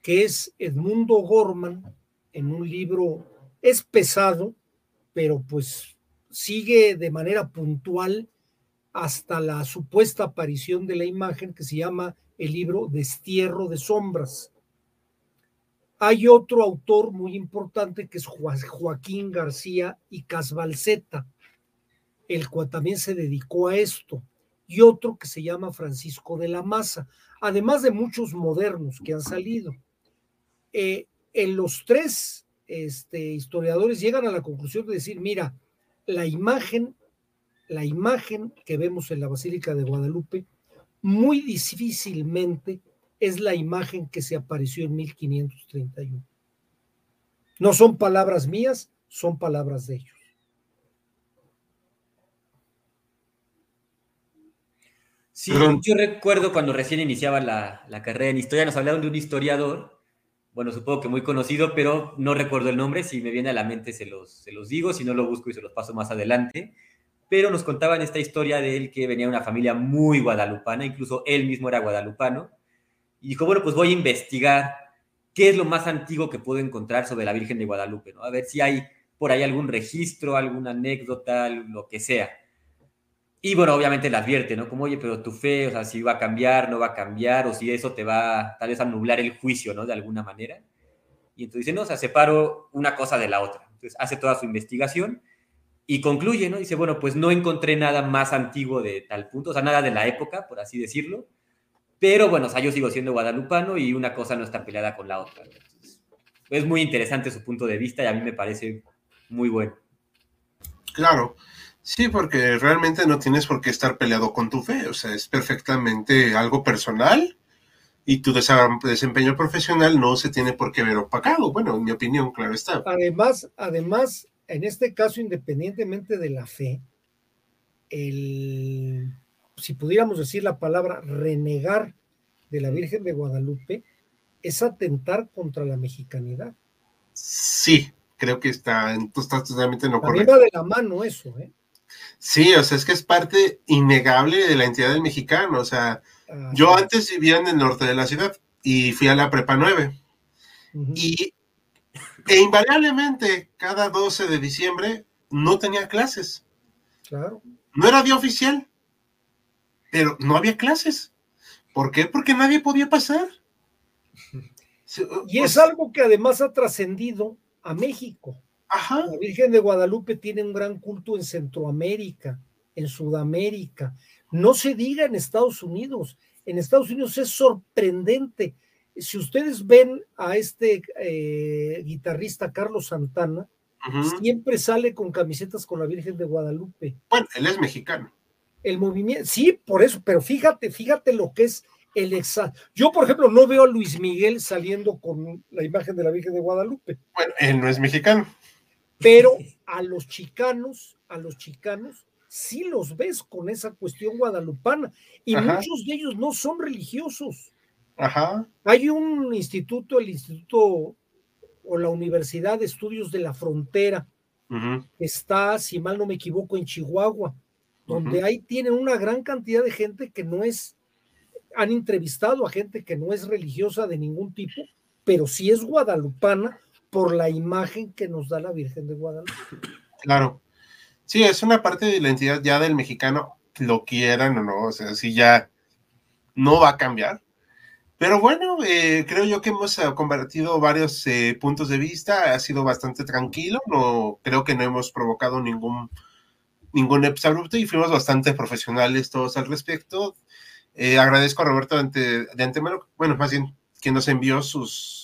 que es Edmundo Gorman, en un libro, es pesado, pero pues sigue de manera puntual hasta la supuesta aparición de la imagen que se llama el libro Destierro de Sombras. Hay otro autor muy importante que es Joaquín García y Casbalceta, el cual también se dedicó a esto, y otro que se llama Francisco de la Maza, además de muchos modernos que han salido. Eh, en los tres este, historiadores llegan a la conclusión de decir, mira, la imagen, la imagen que vemos en la Basílica de Guadalupe, muy difícilmente es la imagen que se apareció en 1531. No son palabras mías, son palabras de ellos. Sí, yo recuerdo cuando recién iniciaba la, la, carrera en historia, nos hablaron de un historiador, bueno, supongo que muy conocido, pero no recuerdo el nombre, si me viene a la mente se los, se los digo, si no lo busco y se los paso más adelante, pero nos contaban esta historia de él que venía de una familia muy guadalupana, incluso él mismo era guadalupano, y dijo, bueno, pues voy a investigar qué es lo más antiguo que puedo encontrar sobre la Virgen de Guadalupe, ¿no? A ver si hay por ahí algún registro, alguna anécdota, lo que sea. Y bueno, obviamente le advierte, ¿no? Como, oye, pero tu fe, o sea, si va a cambiar, no va a cambiar, o si eso te va tal vez a nublar el juicio, ¿no? De alguna manera. Y entonces dice, no, o sea, separo una cosa de la otra. Entonces hace toda su investigación y concluye, ¿no? Dice, bueno, pues no encontré nada más antiguo de tal punto, o sea, nada de la época, por así decirlo. Pero bueno, o sea, yo sigo siendo guadalupano y una cosa no está peleada con la otra. es muy interesante su punto de vista y a mí me parece muy bueno. Claro. Sí, porque realmente no tienes por qué estar peleado con tu fe, o sea, es perfectamente algo personal y tu desempeño profesional no se tiene por qué ver opacado. Bueno, en mi opinión, claro está. Además, además, en este caso, independientemente de la fe, el, si pudiéramos decir la palabra renegar de la Virgen de Guadalupe, es atentar contra la mexicanidad. Sí, creo que está, tú estás totalmente en lo correcto. de la mano eso, ¿eh? Sí, o sea, es que es parte innegable de la entidad del mexicano. O sea, yo antes vivía en el norte de la ciudad y fui a la prepa 9. Y e invariablemente, cada 12 de diciembre no tenía clases. Claro. No era día oficial, pero no había clases. ¿Por qué? Porque nadie podía pasar. Y es algo que además ha trascendido a México. La Virgen de Guadalupe tiene un gran culto en Centroamérica, en Sudamérica. No se diga en Estados Unidos. En Estados Unidos es sorprendente. Si ustedes ven a este eh, guitarrista Carlos Santana, siempre sale con camisetas con la Virgen de Guadalupe. Bueno, él es mexicano. El movimiento, sí, por eso, pero fíjate, fíjate lo que es el exacto. Yo, por ejemplo, no veo a Luis Miguel saliendo con la imagen de la Virgen de Guadalupe. Bueno, él no es mexicano. Pero a los chicanos, a los chicanos, sí los ves con esa cuestión guadalupana. Y muchos de ellos no son religiosos. Ajá. Hay un instituto, el Instituto o la Universidad de Estudios de la Frontera, que está, si mal no me equivoco, en Chihuahua, donde ahí tienen una gran cantidad de gente que no es, han entrevistado a gente que no es religiosa de ningún tipo, pero sí es guadalupana por la imagen que nos da la Virgen de Guadalupe. Claro. Sí, es una parte de la identidad ya del mexicano, lo quieran o no, o sea, sí ya no va a cambiar. Pero bueno, eh, creo yo que hemos eh, convertido varios eh, puntos de vista, ha sido bastante tranquilo, no creo que no hemos provocado ningún ningún abrupto y fuimos bastante profesionales todos al respecto. agradezco a Roberto de, de antemano, bueno, más bien que nos envió sus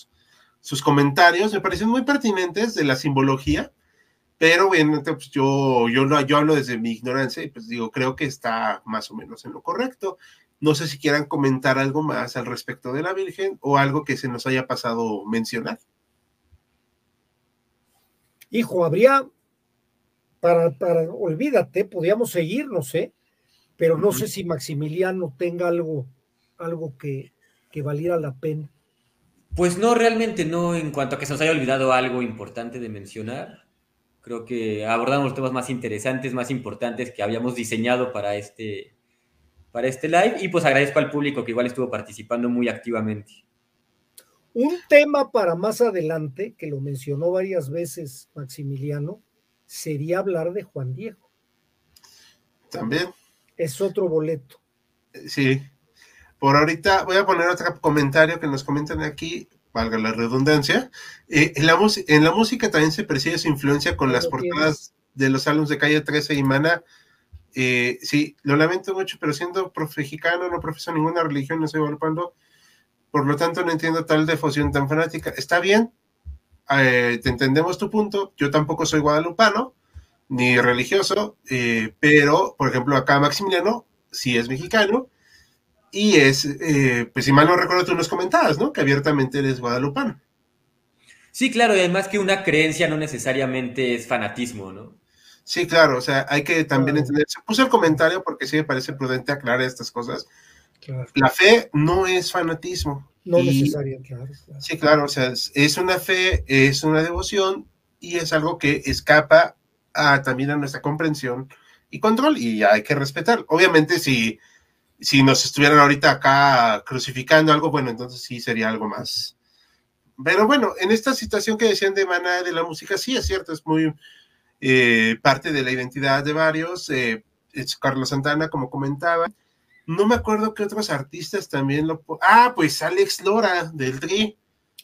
sus comentarios, me parecen muy pertinentes de la simbología, pero obviamente pues yo, yo, yo hablo desde mi ignorancia y pues digo, creo que está más o menos en lo correcto. No sé si quieran comentar algo más al respecto de la Virgen o algo que se nos haya pasado mencionar. Hijo, habría, para, para olvídate, podríamos seguir, no sé, pero no sé si Maximiliano tenga algo, algo que, que valiera la pena. Pues no, realmente no, en cuanto a que se nos haya olvidado algo importante de mencionar. Creo que abordamos los temas más interesantes, más importantes que habíamos diseñado para este, para este live y pues agradezco al público que igual estuvo participando muy activamente. Un tema para más adelante, que lo mencionó varias veces Maximiliano, sería hablar de Juan Diego. También. Es otro boleto. Sí. Por ahorita voy a poner otro comentario que nos comentan aquí, valga la redundancia. Eh, en, la en, la música también se percibe su influencia con las portadas de los álbumes de Calle 13 y Mana. Eh, sí, lo lamento mucho, pero siendo profejicano, no profeso ninguna religión, no estoy valorando, por lo tanto no entiendo tal devoción tan fanática. Está bien, eh, te entendemos tu punto, yo tampoco soy guadalupano, ni religioso, eh, pero, por ejemplo, acá Maximiliano sí es mexicano, y es, eh, pues si mal no recuerdo, tú nos comentabas, ¿no? Que abiertamente eres guadalupano. Sí, claro, y además que una creencia no necesariamente es fanatismo, ¿no? Sí, claro, o sea, hay que también entender. Se puso el comentario porque sí me parece prudente aclarar estas cosas. La fe no es fanatismo. No necesariamente, claro, Sí, claro, o sea, es una fe, es una devoción y es algo que escapa a, también a nuestra comprensión y control y hay que respetar. Obviamente, si, si nos estuvieran ahorita acá crucificando algo, bueno, entonces sí sería algo más. Pero bueno, en esta situación que decían de Maná de la música, sí es cierto, es muy eh, parte de la identidad de varios. Eh, es Carlos Santana, como comentaba. No me acuerdo que otros artistas también lo. Ah, pues Alex Lora del Tri.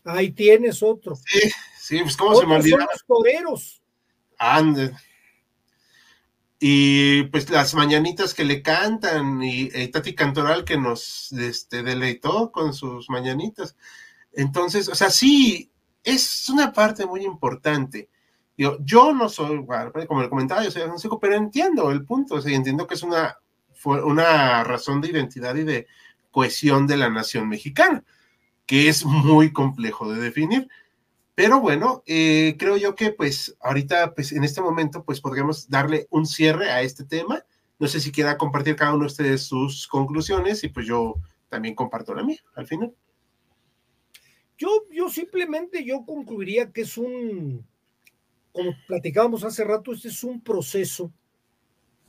Ahí tienes otro. Sí, sí, pues cómo se me olvidaba. los toreros. Ande. Y pues las mañanitas que le cantan y, Tati Cantoral que nos este, deleitó con sus mañanitas. Entonces, o sea, sí, es una parte muy importante. Yo, yo no soy, como le comentaba, yo soy agnostíco, pero entiendo el punto, o sea, entiendo que es una una razón de identidad y de cohesión de la nación mexicana, que es muy complejo de definir. Pero bueno, eh, creo yo que pues ahorita, pues en este momento, pues podríamos darle un cierre a este tema. No sé si quiera compartir cada uno de ustedes sus conclusiones y pues yo también comparto la mía al final. Yo, yo simplemente yo concluiría que es un, como platicábamos hace rato, este es un proceso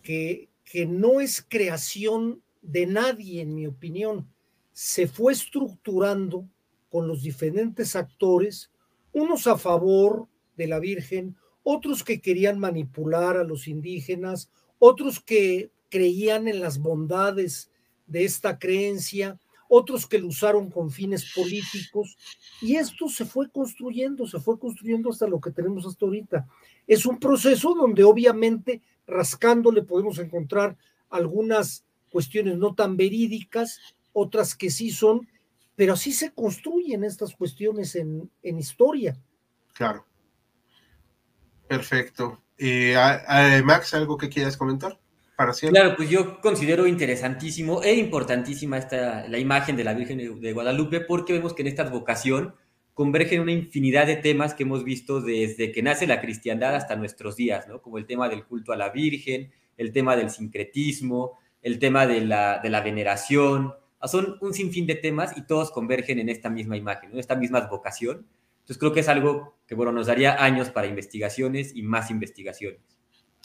que, que no es creación de nadie, en mi opinión. Se fue estructurando con los diferentes actores, unos a favor de la Virgen, otros que querían manipular a los indígenas, otros que creían en las bondades de esta creencia, otros que lo usaron con fines políticos, y esto se fue construyendo, se fue construyendo hasta lo que tenemos hasta ahorita. Es un proceso donde obviamente rascándole podemos encontrar algunas cuestiones no tan verídicas, otras que sí son, pero así se construyen estas cuestiones en, historia. Claro. Perfecto. Eh, Max, ¿algo que quieras comentar? Para claro, pues yo considero interesantísimo e importantísima esta, la imagen de la Virgen de Guadalupe porque vemos que en esta vocación convergen una infinidad de temas que hemos visto desde que nace la cristiandad hasta nuestros días, ¿no? Como el tema del culto a la Virgen, el tema del sincretismo, el tema de la, de la veneración. Son un sinfín de temas y todos convergen en esta misma imagen, en esta misma vocación. Entonces creo que es algo que, bueno, nos daría años para investigaciones y más investigaciones.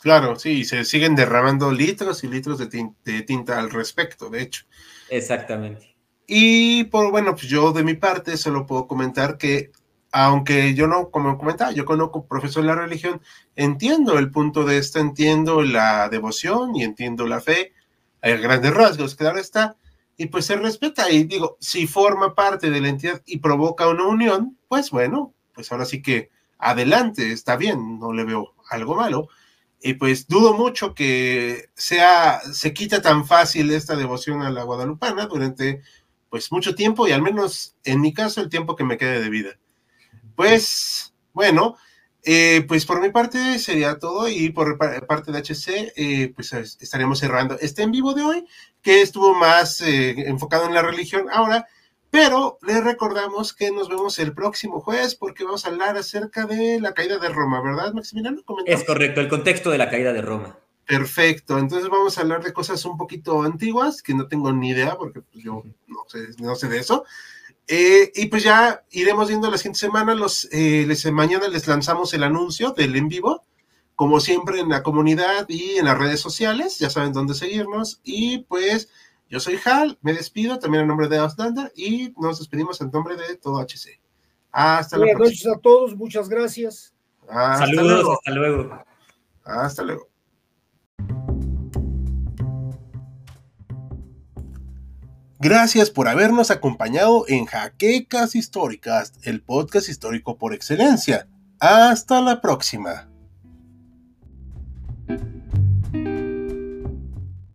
Claro, sí, se siguen derramando litros y litros de, de tinta al respecto, de hecho. Exactamente. Y por bueno, pues yo de mi parte solo puedo comentar que, aunque yo no, como comentaba, yo conozco profesor de la religión, entiendo el punto de esto, entiendo la devoción y entiendo la fe, hay grandes rasgos, claro está, y pues se respeta. Y digo, si forma parte de la entidad y provoca una unión, pues bueno, pues ahora sí que adelante, está bien, no le veo algo malo. Y pues dudo mucho que sea, se quita tan fácil esta devoción a la guadalupana durante pues mucho tiempo y al menos en mi caso el tiempo que me quede de vida. Pues bueno, eh, pues por mi parte sería todo y por parte de HC, eh, pues estaremos cerrando este en vivo de hoy, que estuvo más eh, enfocado en la religión ahora, pero les recordamos que nos vemos el próximo jueves porque vamos a hablar acerca de la caída de Roma, ¿verdad, Maximiliano? Es correcto, el contexto de la caída de Roma. Perfecto, entonces vamos a hablar de cosas un poquito antiguas que no tengo ni idea porque pues, yo no sé, no sé de eso. Eh, y pues ya iremos viendo la siguiente semana, los, eh, les, mañana les lanzamos el anuncio del en vivo, como siempre en la comunidad y en las redes sociales, ya saben dónde seguirnos. Y pues yo soy Hal, me despido también en nombre de Outlander y nos despedimos en nombre de todo HC. Hasta Buenas la próxima. noches a todos, muchas gracias. Saludos, hasta luego. Hasta luego. Gracias por habernos acompañado en Jaquecas Históricas, el podcast histórico por excelencia. Hasta la próxima.